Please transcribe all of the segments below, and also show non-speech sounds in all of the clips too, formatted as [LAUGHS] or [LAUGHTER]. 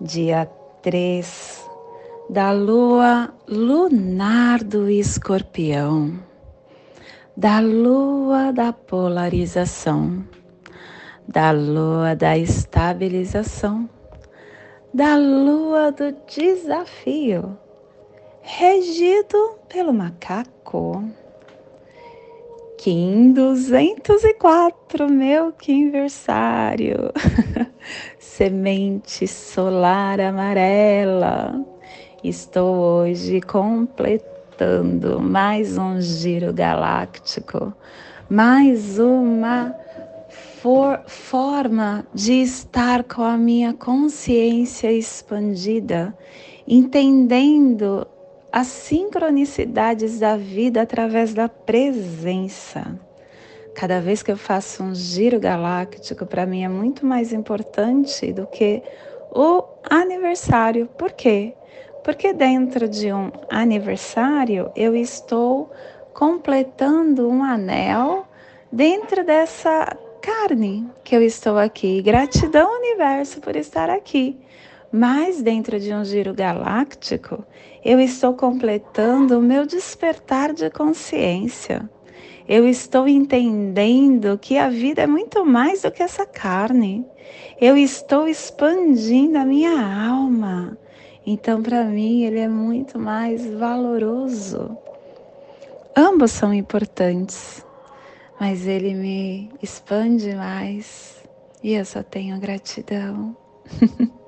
dia 3 da lua lunar do escorpião, da lua da polarização, da lua da estabilização, da lua do desafio, regido pelo macaco. Kim 204, meu quinversário. [LAUGHS] Semente solar amarela. Estou hoje completando mais um giro galáctico, mais uma for forma de estar com a minha consciência expandida, entendendo as sincronicidades da vida através da presença. Cada vez que eu faço um giro galáctico, para mim é muito mais importante do que o aniversário. Por quê? Porque dentro de um aniversário eu estou completando um anel dentro dessa carne que eu estou aqui. Gratidão, universo, por estar aqui. Mas dentro de um giro galáctico, eu estou completando o meu despertar de consciência. Eu estou entendendo que a vida é muito mais do que essa carne. Eu estou expandindo a minha alma. Então, para mim, ele é muito mais valoroso. Ambos são importantes, mas ele me expande mais e eu só tenho gratidão. [LAUGHS]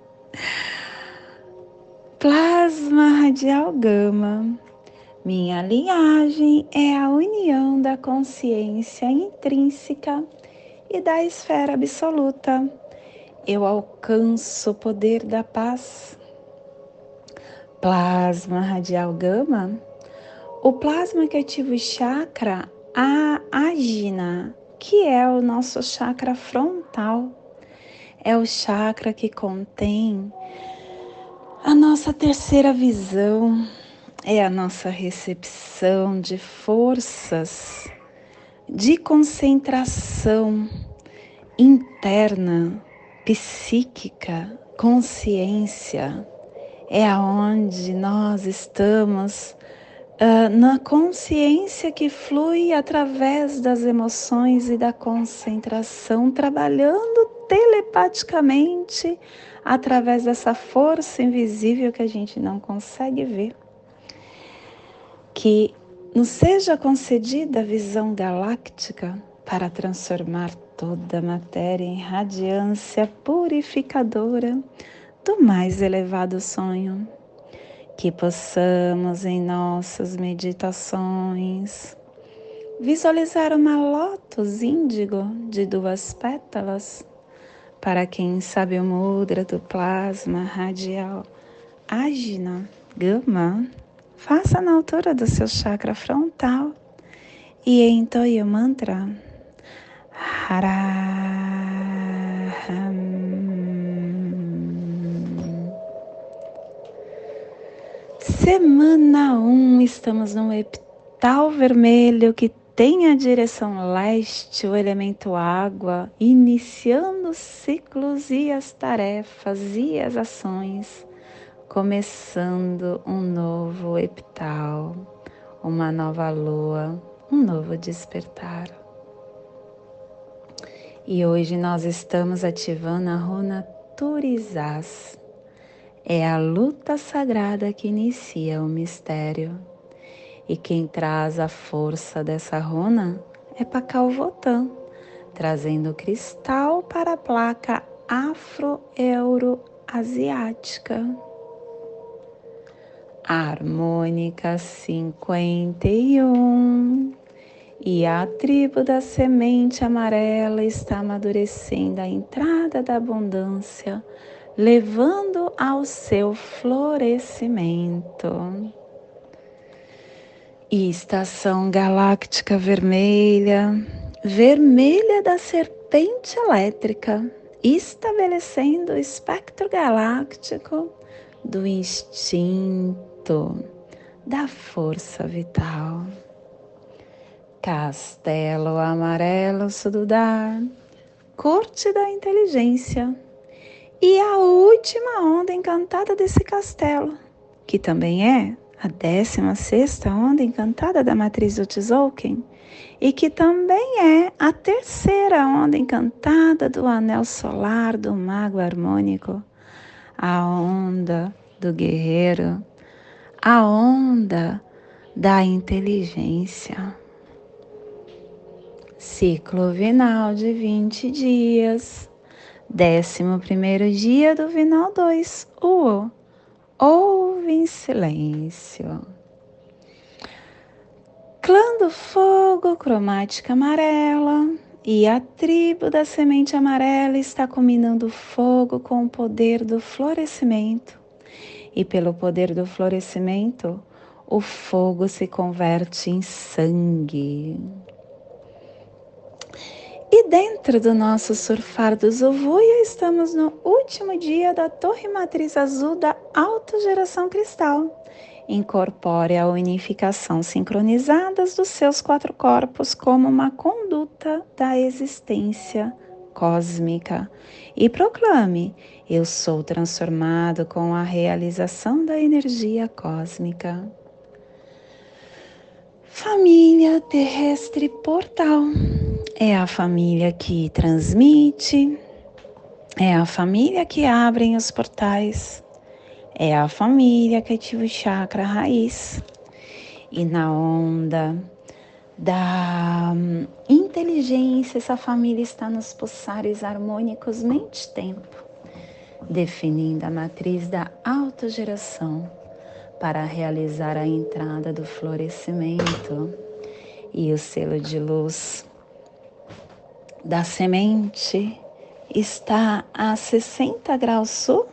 Plasma radial gama. Minha linhagem é a união da consciência intrínseca e da esfera absoluta. Eu alcanço o poder da paz. Plasma radial gama. O plasma que ativa o chakra a agina, que é o nosso chakra frontal é o chakra que contém a nossa terceira visão, é a nossa recepção de forças, de concentração interna, psíquica, consciência. É aonde nós estamos uh, na consciência que flui através das emoções e da concentração, trabalhando telepaticamente através dessa força invisível que a gente não consegue ver. Que nos seja concedida a visão galáctica para transformar toda a matéria em radiância purificadora do mais elevado sonho. Que possamos em nossas meditações visualizar uma lótus índigo de duas pétalas para quem sabe o mudra do plasma radial Ajna Gama, faça na altura do seu chakra frontal e entoie o mantra Haraham. Semana 1, um, estamos no epital vermelho que tem a direção leste, o elemento água, iniciando os ciclos e as tarefas e as ações, começando um novo epital, uma nova lua, um novo despertar. E hoje nós estamos ativando a runa Turizás. É a luta sagrada que inicia o mistério e quem traz a força dessa runa é Pacalvotan, trazendo cristal para a placa afro-euro-asiática. Harmônica 51 e a tribo da semente amarela está amadurecendo a entrada da abundância levando ao seu florescimento. E estação galáctica vermelha, vermelha da serpente elétrica, estabelecendo o espectro galáctico do instinto, da força vital. Castelo amarelo sududar, corte da inteligência. E a última onda encantada desse castelo, que também é a 16 sexta onda encantada da matriz do Tzolk'in, e que também é a terceira onda encantada do anel solar do mago harmônico, a onda do guerreiro, a onda da inteligência. Ciclo vinal de 20 dias. Décimo primeiro dia do vinal 2, o ouve em silêncio. Clã do fogo, cromática amarela, e a tribo da semente amarela está combinando fogo com o poder do florescimento. E pelo poder do florescimento, o fogo se converte em sangue. E dentro do nosso surfar do Zovuia, estamos no último dia da torre matriz azul da autogeração cristal. Incorpore a unificação sincronizadas dos seus quatro corpos como uma conduta da existência cósmica e proclame: Eu sou transformado com a realização da energia cósmica. Família terrestre portal é a família que transmite, é a família que abre os portais, é a família que ativa o chakra raiz. E na onda da hum, inteligência, essa família está nos pulsares harmônicos mente-tempo, definindo a matriz da autogeração para realizar a entrada do florescimento e o selo de luz da semente está a 60 graus sul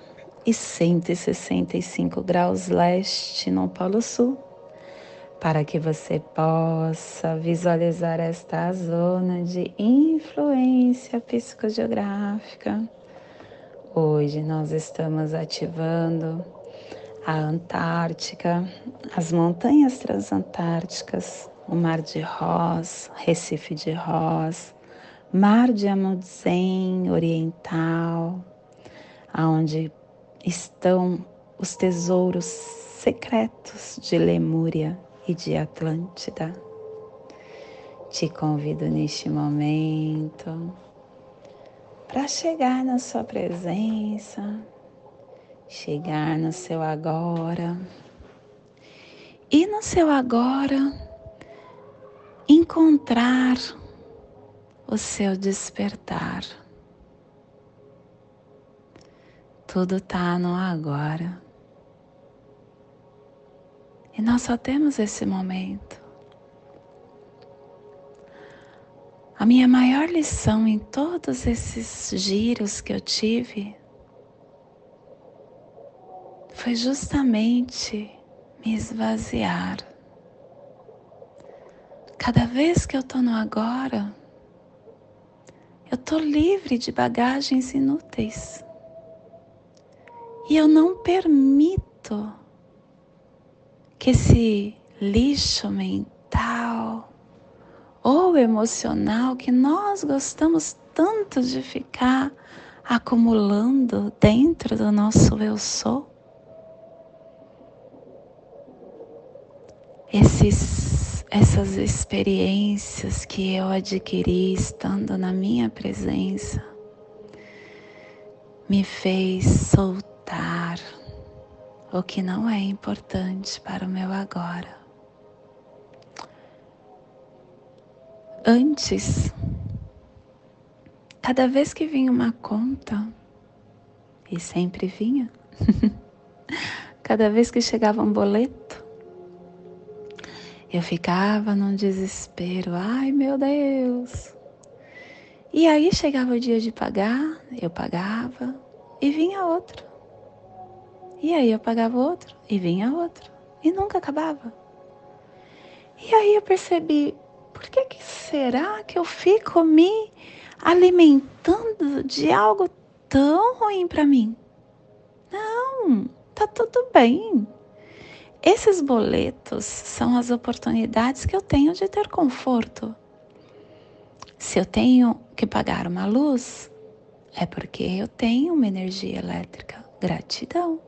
e 165 graus leste no Polo Sul, para que você possa visualizar esta zona de influência psicogeográfica. Hoje nós estamos ativando a Antártica, as montanhas transantárticas, o Mar de Ross, Recife de Ross, Mar de Amundsen Oriental, aonde estão os tesouros secretos de Lemúria e de Atlântida. Te convido neste momento para chegar na sua presença, chegar no seu agora. E no seu agora, encontrar o seu despertar. Tudo está no agora. E nós só temos esse momento. A minha maior lição em todos esses giros que eu tive foi justamente me esvaziar. Cada vez que eu estou no agora, eu estou livre de bagagens inúteis. E eu não permito que esse lixo mental ou emocional que nós gostamos tanto de ficar acumulando dentro do nosso eu sou, esses essas experiências que eu adquiri estando na minha presença me fez soltar o que não é importante para o meu agora. Antes, cada vez que vinha uma conta, e sempre vinha, [LAUGHS] cada vez que chegava um boleto, eu ficava num desespero, ai meu Deus. E aí chegava o dia de pagar, eu pagava e vinha outro. E aí eu pagava outro e vinha outro. E nunca acabava. E aí eu percebi, por que, que será que eu fico me alimentando de algo tão ruim para mim? Não, tá tudo bem. Esses boletos são as oportunidades que eu tenho de ter conforto. Se eu tenho que pagar uma luz, é porque eu tenho uma energia elétrica. Gratidão.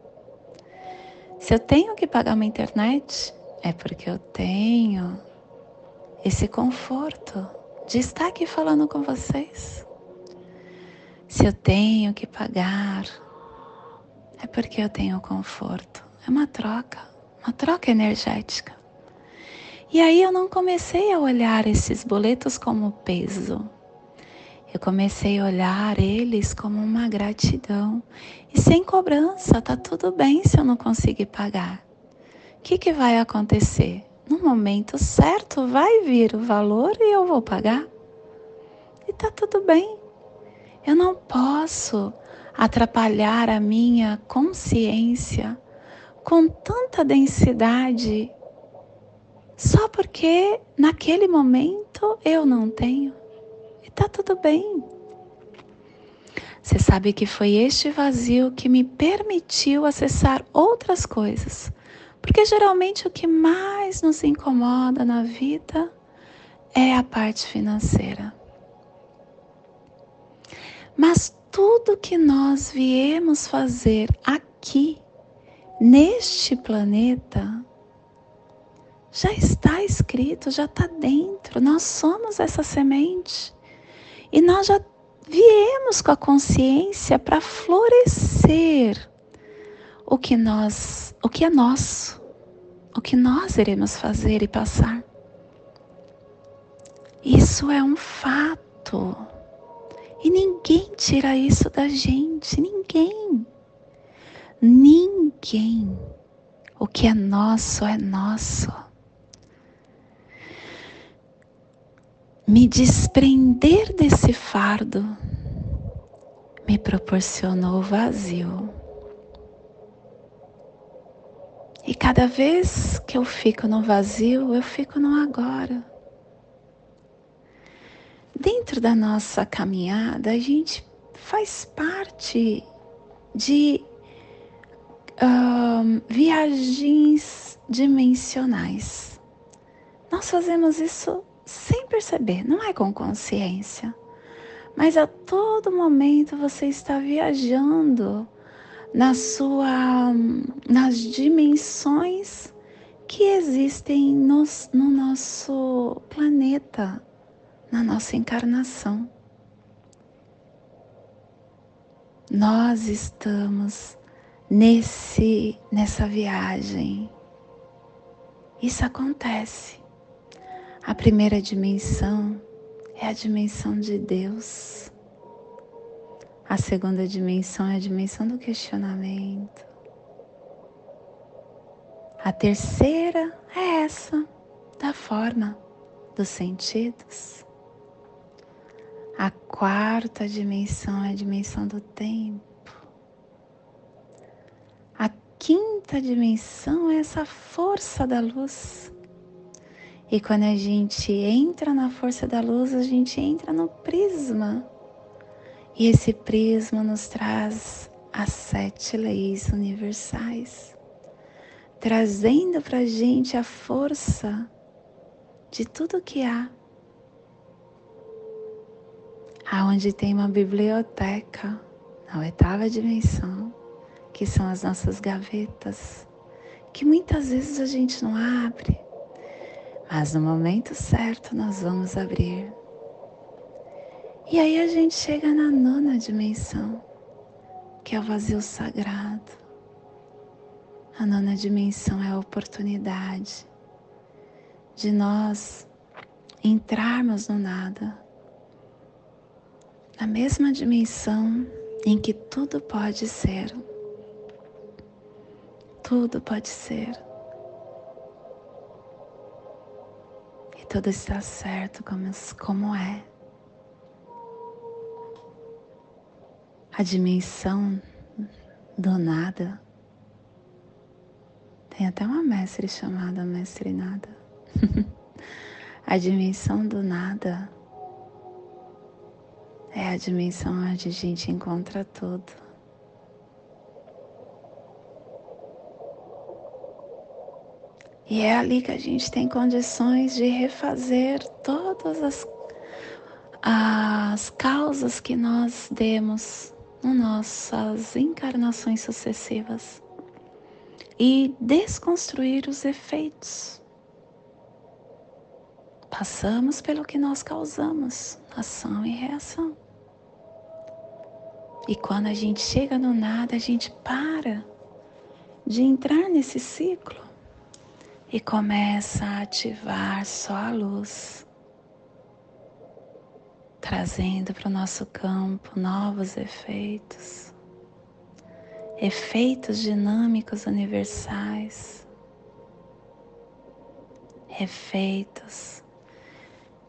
Se eu tenho que pagar uma internet, é porque eu tenho esse conforto de estar aqui falando com vocês. Se eu tenho que pagar, é porque eu tenho conforto. É uma troca, uma troca energética. E aí eu não comecei a olhar esses boletos como peso. Eu comecei a olhar eles como uma gratidão. E sem cobrança, tá tudo bem se eu não conseguir pagar. O que, que vai acontecer? No momento certo vai vir o valor e eu vou pagar. E tá tudo bem. Eu não posso atrapalhar a minha consciência com tanta densidade só porque naquele momento eu não tenho. E tá tudo bem. Você sabe que foi este vazio que me permitiu acessar outras coisas. Porque geralmente o que mais nos incomoda na vida é a parte financeira. Mas tudo que nós viemos fazer aqui, neste planeta, já está escrito, já está dentro. Nós somos essa semente. E nós já viemos com a consciência para florescer o que nós, o que é nosso, o que nós iremos fazer e passar. Isso é um fato. E ninguém tira isso da gente, ninguém. Ninguém. O que é nosso é nosso. Me desprender desse fardo me proporcionou vazio. E cada vez que eu fico no vazio, eu fico no agora dentro da nossa caminhada, a gente faz parte de uh, viagens dimensionais. Nós fazemos isso sem perceber, não é com consciência, mas a todo momento você está viajando na sua, nas dimensões que existem no nosso planeta, na nossa encarnação. Nós estamos nesse nessa viagem. Isso acontece. A primeira dimensão é a dimensão de Deus. A segunda dimensão é a dimensão do questionamento. A terceira é essa, da forma, dos sentidos. A quarta dimensão é a dimensão do tempo. A quinta dimensão é essa força da luz. E quando a gente entra na força da luz, a gente entra no prisma. E esse prisma nos traz as sete leis universais, trazendo para gente a força de tudo que há aonde tem uma biblioteca na oitava dimensão, que são as nossas gavetas, que muitas vezes a gente não abre, mas no momento certo nós vamos abrir. E aí a gente chega na nona dimensão, que é o vazio sagrado. A nona dimensão é a oportunidade de nós entrarmos no nada na mesma dimensão em que tudo pode ser. Tudo pode ser. E tudo está certo como, como é. A dimensão do nada. Tem até uma mestre chamada Mestre Nada. [LAUGHS] a dimensão do nada é a dimensão onde a gente encontra tudo. E é ali que a gente tem condições de refazer todas as, as causas que nós demos nas nossas encarnações sucessivas e desconstruir os efeitos. Passamos pelo que nós causamos, ação e reação. E quando a gente chega no nada, a gente para de entrar nesse ciclo e começa a ativar só a luz, trazendo para o nosso campo novos efeitos, efeitos dinâmicos universais, efeitos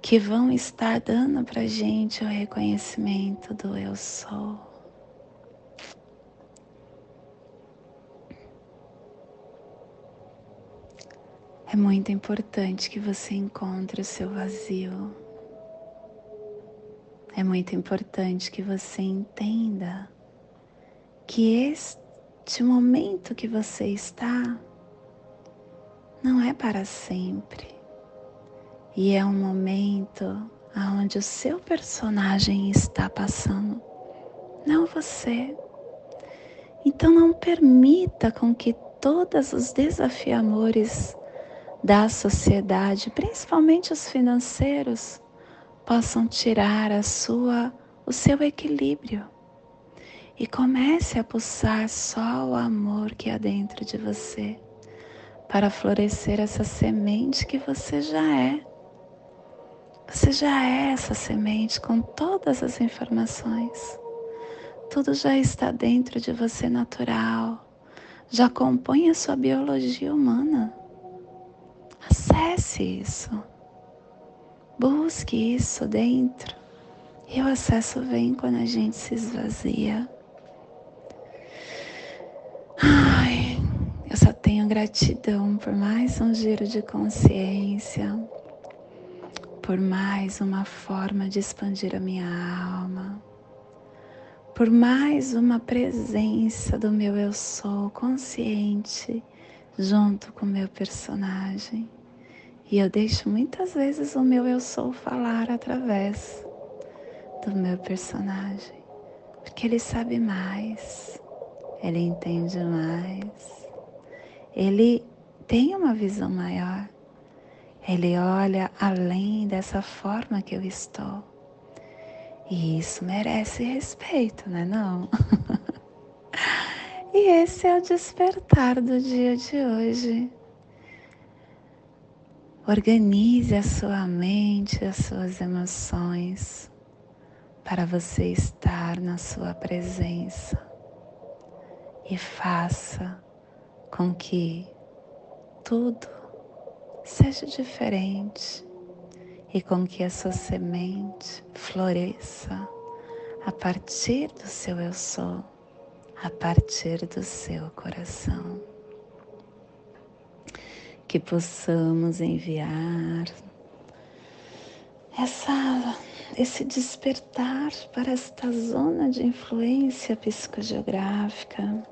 que vão estar dando para gente o reconhecimento do eu sou. É muito importante que você encontre o seu vazio. É muito importante que você entenda que este momento que você está não é para sempre. E é um momento onde o seu personagem está passando, não você. Então não permita com que todos os desafiamores da sociedade, principalmente os financeiros, possam tirar a sua, o seu equilíbrio. E comece a pulsar só o amor que há dentro de você, para florescer essa semente que você já é. Você já é essa semente com todas as informações. Tudo já está dentro de você natural, já compõe a sua biologia humana. Acesse isso. Busque isso dentro. E o acesso vem quando a gente se esvazia. Ai, eu só tenho gratidão por mais um giro de consciência, por mais uma forma de expandir a minha alma, por mais uma presença do meu eu sou consciente junto com o meu personagem. E eu deixo muitas vezes o meu eu sou falar através do meu personagem, porque ele sabe mais, ele entende mais, ele tem uma visão maior, ele olha além dessa forma que eu estou. E isso merece respeito, né não? [LAUGHS] e esse é o despertar do dia de hoje. Organize a sua mente, as suas emoções para você estar na sua presença. E faça com que tudo seja diferente e com que a sua semente floresça a partir do seu eu sou, a partir do seu coração que possamos enviar essa, esse despertar para esta zona de influência psicogeográfica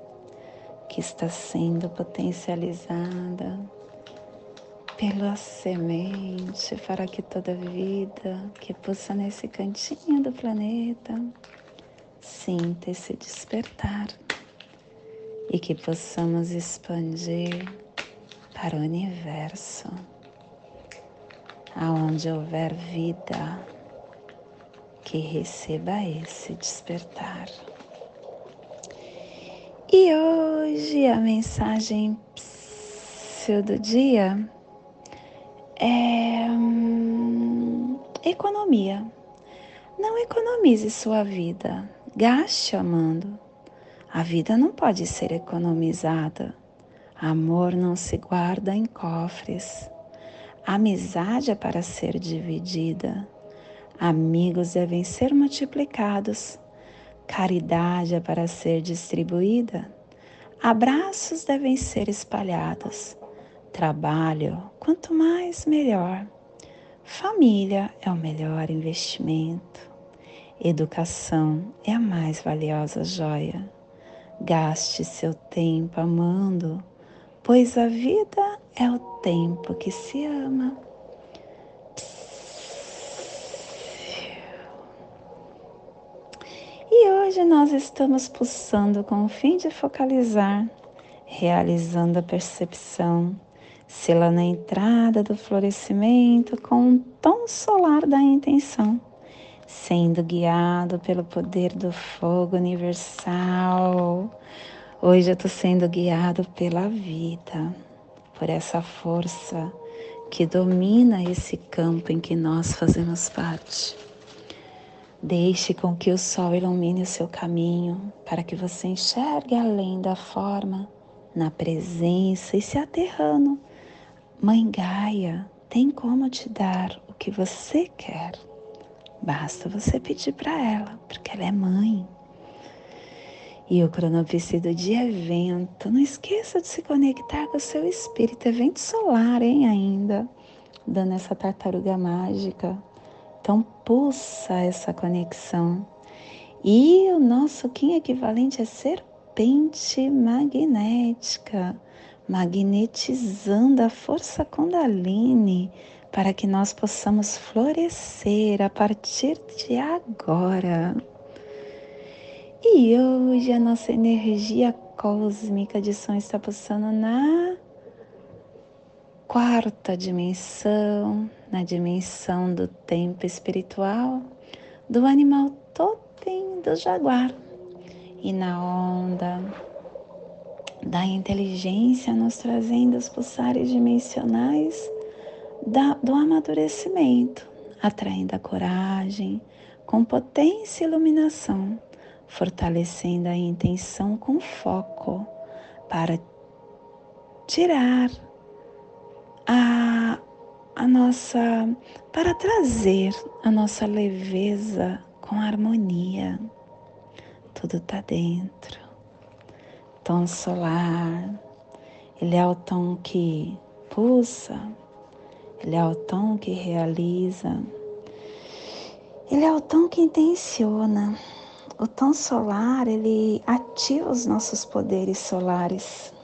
que está sendo potencializada pela semente para que toda vida que possa nesse cantinho do planeta sinta esse despertar e que possamos expandir para o universo, aonde houver vida, que receba esse despertar. E hoje a mensagem do dia é hum, economia. Não economize sua vida, gaste amando. A vida não pode ser economizada. Amor não se guarda em cofres. Amizade é para ser dividida. Amigos devem ser multiplicados. Caridade é para ser distribuída. Abraços devem ser espalhados. Trabalho, quanto mais melhor. Família é o melhor investimento. Educação é a mais valiosa joia. Gaste seu tempo amando, pois a vida é o tempo que se ama. E hoje nós estamos pulsando com o fim de focalizar, realizando a percepção, sela na entrada do florescimento com o tom solar da intenção, sendo guiado pelo poder do fogo universal. Hoje eu estou sendo guiado pela vida, por essa força que domina esse campo em que nós fazemos parte. Deixe com que o sol ilumine o seu caminho para que você enxergue além da forma, na presença e se aterrando. Mãe Gaia tem como te dar o que você quer. Basta você pedir para ela, porque ela é mãe. E o cronopice do dia é vento. Não esqueça de se conectar com o seu espírito. Evento solar, hein, ainda. Dando essa tartaruga mágica então, pulsa essa conexão. E o nosso Kim equivalente é serpente magnética, magnetizando a força Kundalini para que nós possamos florescer a partir de agora. E hoje a nossa energia cósmica de som está pulsando na quarta dimensão, na dimensão do tempo espiritual do animal totem do jaguar. E na onda da inteligência nos trazendo os pulsares dimensionais da, do amadurecimento, atraindo a coragem com potência e iluminação, fortalecendo a intenção com foco para tirar a a nossa para trazer a nossa leveza com harmonia. Tudo está dentro. Tom solar, ele é o tom que pulsa, ele é o tom que realiza, ele é o tom que intenciona. O tom solar, ele ativa os nossos poderes solares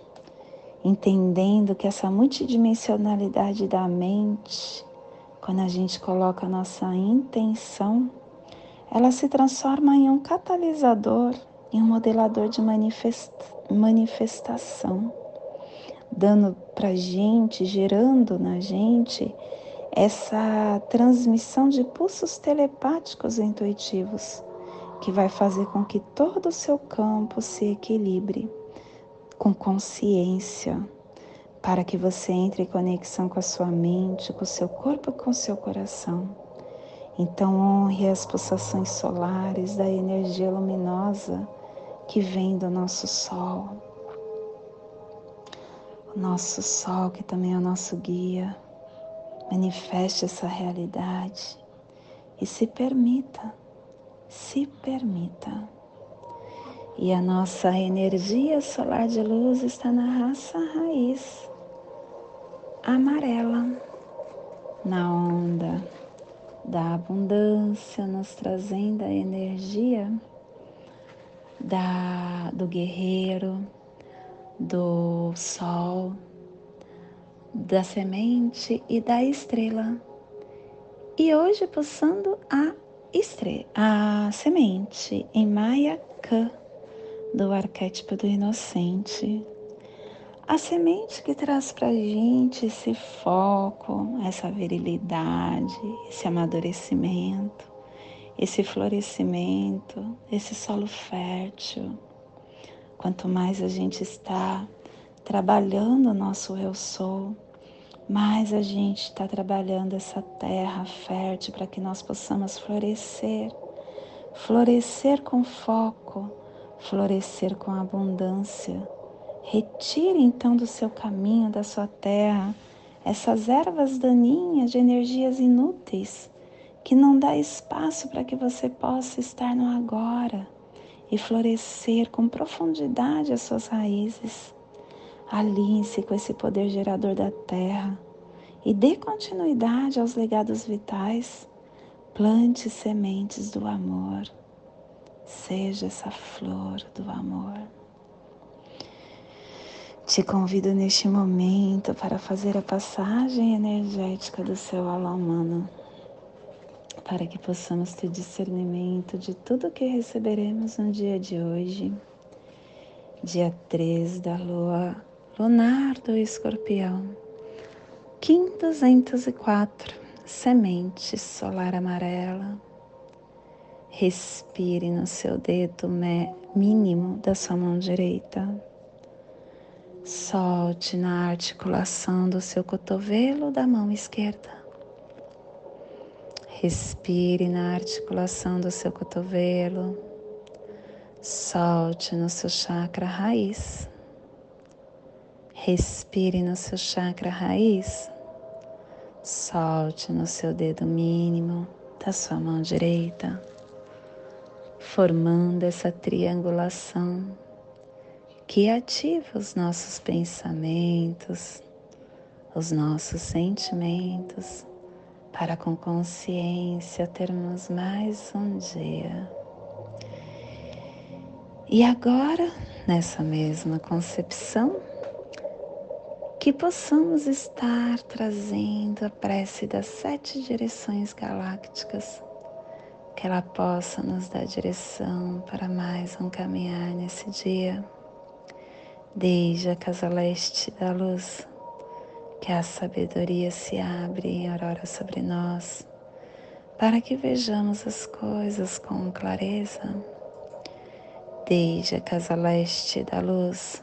entendendo que essa multidimensionalidade da mente, quando a gente coloca a nossa intenção, ela se transforma em um catalisador, em um modelador de manifestação, dando para gente, gerando na gente essa transmissão de pulsos telepáticos intuitivos, que vai fazer com que todo o seu campo se equilibre com consciência, para que você entre em conexão com a sua mente, com o seu corpo e com o seu coração. Então, honre as pulsações solares da energia luminosa que vem do nosso Sol. O nosso Sol, que também é o nosso guia, manifeste essa realidade e se permita, se permita e a nossa energia solar de luz está na raça raiz amarela, na onda da abundância, nos trazendo a energia da, do guerreiro, do sol, da semente e da estrela. E hoje pulsando a estrela, a semente em Maya Ka do arquétipo do inocente. A semente que traz para gente esse foco, essa virilidade, esse amadurecimento, esse florescimento, esse solo fértil. Quanto mais a gente está trabalhando o nosso eu sou, mais a gente está trabalhando essa terra fértil para que nós possamos florescer, florescer com foco florescer com abundância. Retire então do seu caminho, da sua terra, essas ervas daninhas de energias inúteis que não dá espaço para que você possa estar no agora, e florescer com profundidade as suas raízes. Alinhe-se com esse poder gerador da terra e dê continuidade aos legados vitais. Plante sementes do amor. Seja essa flor do amor. Te convido neste momento para fazer a passagem energética do seu alma humano, para que possamos ter discernimento de tudo que receberemos no dia de hoje, dia 3 da lua lunar do escorpião, Kim 204, semente solar amarela. Respire no seu dedo mínimo da sua mão direita Solte na articulação do seu cotovelo da mão esquerda. Respire na articulação do seu cotovelo. Solte no seu chakra raiz. Respire no seu chakra raiz. Solte no seu dedo mínimo da sua mão direita, formando essa triangulação que ativa os nossos pensamentos, os nossos sentimentos, para com consciência termos mais um dia. E agora, nessa mesma concepção, que possamos estar trazendo a prece das sete direções galácticas, que ela possa nos dar direção para mais um caminhar nesse dia desde a casa leste da luz, que a sabedoria se abre em aurora sobre nós, para que vejamos as coisas com clareza. Desde a casa leste da luz,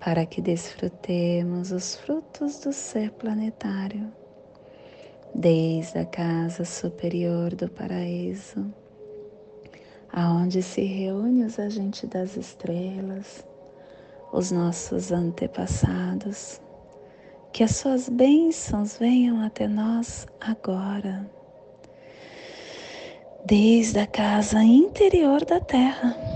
para que desfrutemos os frutos do ser planetário. Desde a casa superior do paraíso, aonde se reúne os agentes das estrelas, os nossos antepassados. Que as suas bênçãos venham até nós agora, desde a casa interior da terra.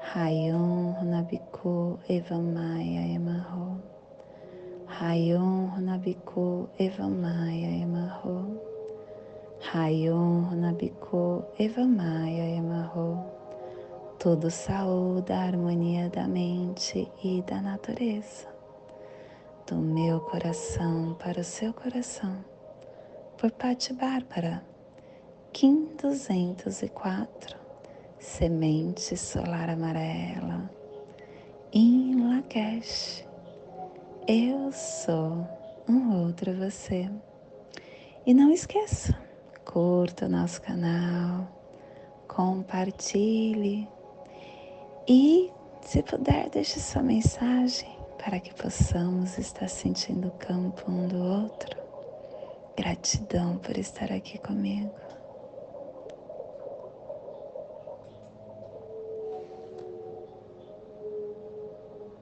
Rayon Runabiku Evamaya Emarro. Rayon Runabiku Evamaya Emarro. Rayon Runabiku Evamaya Emarro tudo saúde a harmonia da mente e da natureza, do meu coração para o seu coração, por Patti Bárbara, Kim 204, Semente Solar Amarela, em Lakesh. Eu sou um outro você. E não esqueça, curta o nosso canal, compartilhe e, se puder, deixe sua mensagem para que possamos estar sentindo o campo um do outro. Gratidão por estar aqui comigo.